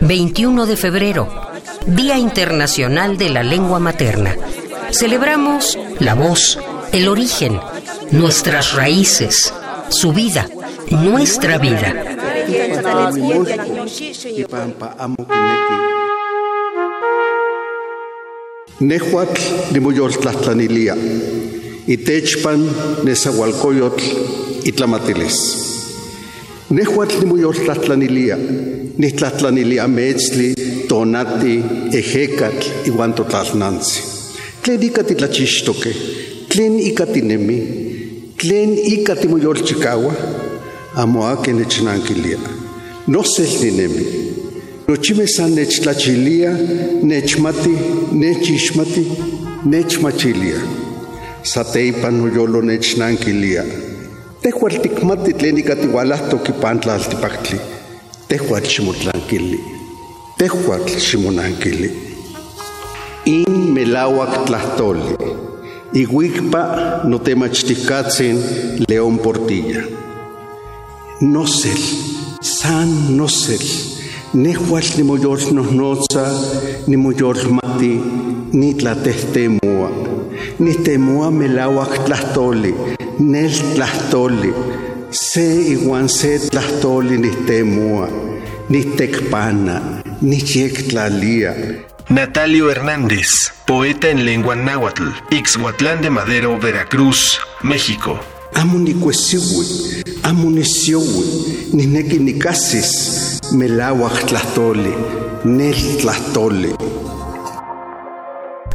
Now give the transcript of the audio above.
21 de febrero, Día Internacional de la Lengua Materna. Celebramos la voz, el origen, nuestras raíces, su vida, nuestra vida. Nehuatl nimuyortlatlanilia, itechpan nesahualcoyotl itlamatilis. Nehuatl nimuyortlatlanilia, nitlatlanilia metzli, tonati, ejecatl, iwan totlalnanzi. Tlen ika titlachixtoque, tlen ika tinemi, tlen ika timoyolchikaua, amo ake nechnanquilia. Nosel ninemi, nochime san nechtlachilia, nechmati, nechixmati, nechmachilia. Sateipan noyolo nechnanquilia. Tehual tikmati tlen ika tiualahtok ipan tlaltipaktli. Tehual ximotlankili. Tehual ximonankili. In melawak tlahtoli. Iguikpa notemachticatzin León Portilla. Nosel, san nosel, nehual nimoyolnohnotza, nimoyolmati, nitlatehtemua, nitemua melawak tlahtoli, nel tlahtoli, se iguan se tlahtoli nitemua, nitekpana, niyektlalia, Natalio Hernández, poeta en lengua náhuatl, Ixhuatlán de Madero, Veracruz, México. Amunicuesiwi, amuniciwi, nineki nikasis, melawak tlahtoli, nel tlahtoli.